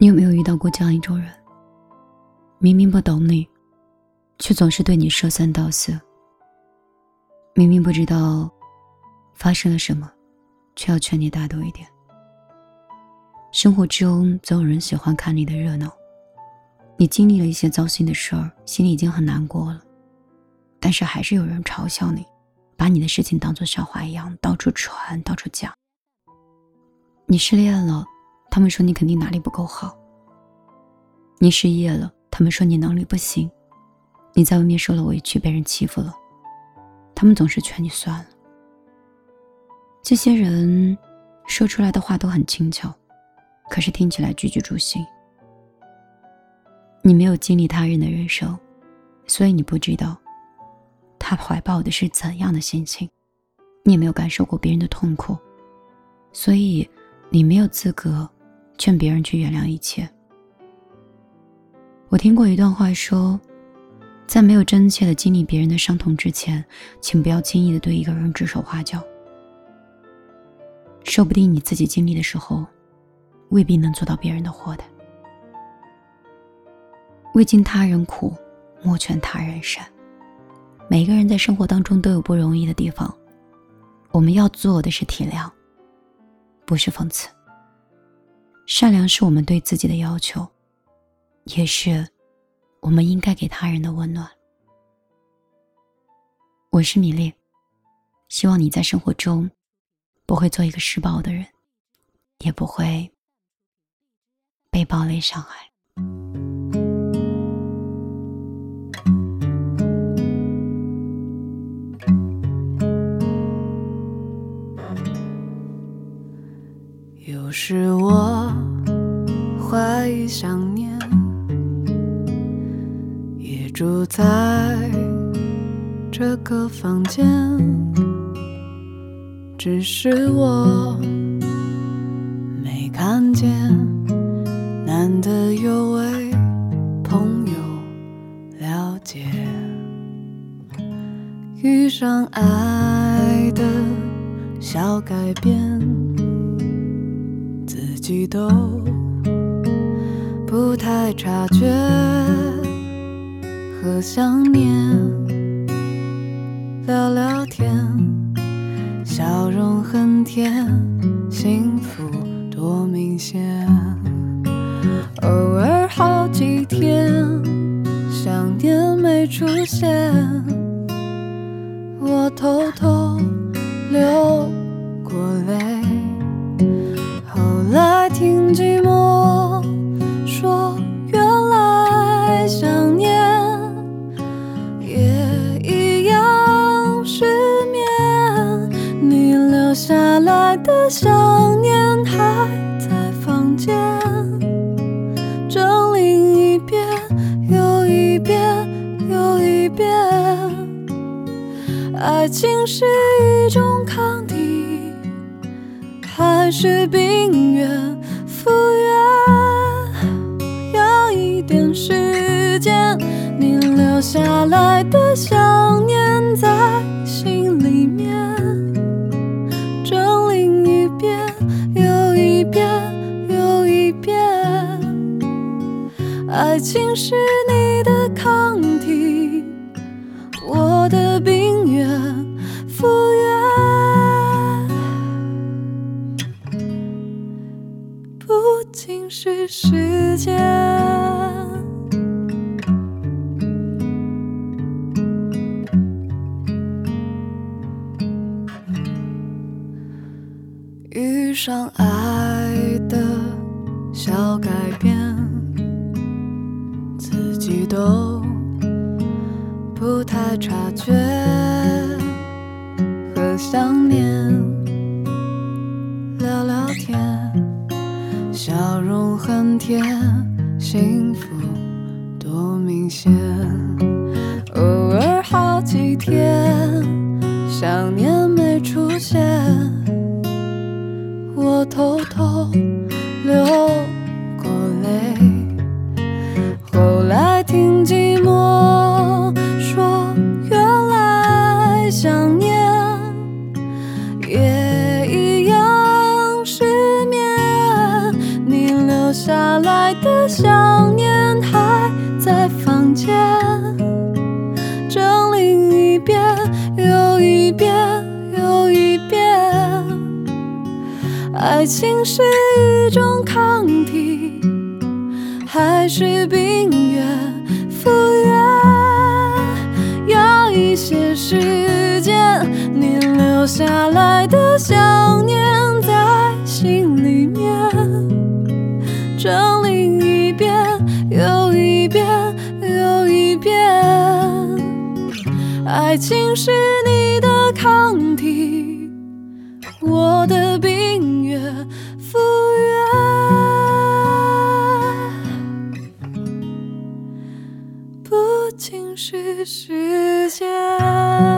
你有没有遇到过这样一种人？明明不懂你，却总是对你说三道四；明明不知道发生了什么，却要劝你大度一点。生活中总有人喜欢看你的热闹。你经历了一些糟心的事儿，心里已经很难过了，但是还是有人嘲笑你，把你的事情当做笑话一样到处传、到处讲。你失恋了，他们说你肯定哪里不够好；你失业了，他们说你能力不行；你在外面受了委屈，被人欺负了，他们总是劝你算了。这些人说出来的话都很轻巧，可是听起来句句诛心。你没有经历他人的人生，所以你不知道他怀抱的是怎样的心情；你也没有感受过别人的痛苦，所以你没有资格劝别人去原谅一切。我听过一段话说，在没有真切的经历别人的伤痛之前，请不要轻易的对一个人指手画脚。说不定你自己经历的时候，未必能做到别人的祸的。未经他人苦，莫劝他人善。每个人在生活当中都有不容易的地方，我们要做的是体谅，不是讽刺。善良是我们对自己的要求，也是我们应该给他人的温暖。我是米粒，希望你在生活中不会做一个施暴的人，也不会被暴力伤害。有时我怀疑想念，也住在这个房间，只是我没看见。难得有位朋友了解，遇上爱的小改变。自己都不太察觉和想念，聊聊天，笑容很甜，幸福多明显。偶尔好几天想念没出现，我偷偷流的想念还在房间，整理一遍又一遍又一遍。爱情是一种抗体。还是冰原复原，要一点时间。你留下来的想爱情是你的抗体，我的病原复原。不仅是时间，遇上爱的小改变，都不太察觉和想念聊聊天。笑容很甜，幸福多明显。偶尔好几天想念没出现，我偷偷还是冰原复原？要一些时间，你留下来的想念在心里面，整理一遍又一遍又一遍。爱情是是时间。